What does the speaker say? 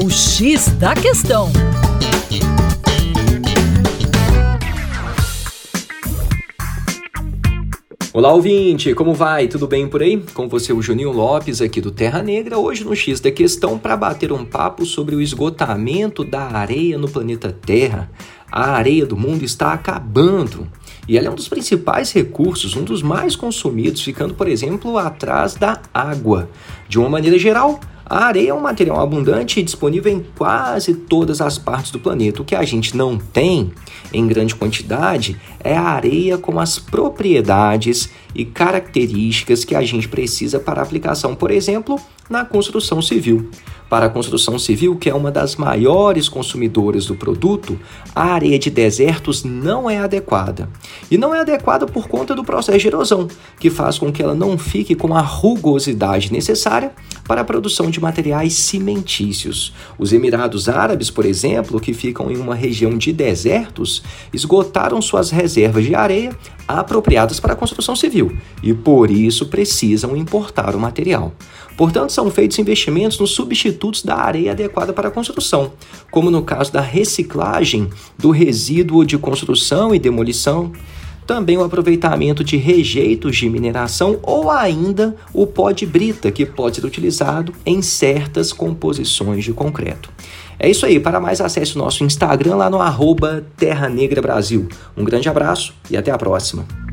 O X da Questão. Olá, ouvinte, como vai? Tudo bem por aí? Com você, o Juninho Lopes, aqui do Terra Negra, hoje no X da Questão, para bater um papo sobre o esgotamento da areia no planeta Terra. A areia do mundo está acabando e ela é um dos principais recursos, um dos mais consumidos, ficando, por exemplo, atrás da água. De uma maneira geral, a areia é um material abundante e disponível em quase todas as partes do planeta. O que a gente não tem em grande quantidade é a areia com as propriedades e características que a gente precisa para aplicação, por exemplo, na construção civil. Para a construção civil, que é uma das maiores consumidoras do produto, a areia de desertos não é adequada. E não é adequada por conta do processo de erosão, que faz com que ela não fique com a rugosidade necessária para a produção de materiais cimentícios. Os Emirados Árabes, por exemplo, que ficam em uma região de desertos, esgotaram suas reservas de areia apropriadas para a construção civil e por isso precisam importar o material. Portanto, são feitos investimentos nos substitutos da areia adequada para a construção, como no caso da reciclagem do resíduo de construção e demolição, também o aproveitamento de rejeitos de mineração ou ainda o pó de brita, que pode ser utilizado em certas composições de concreto. É isso aí, para mais acesse o nosso Instagram lá no arroba Terra Negra Brasil. Um grande abraço e até a próxima.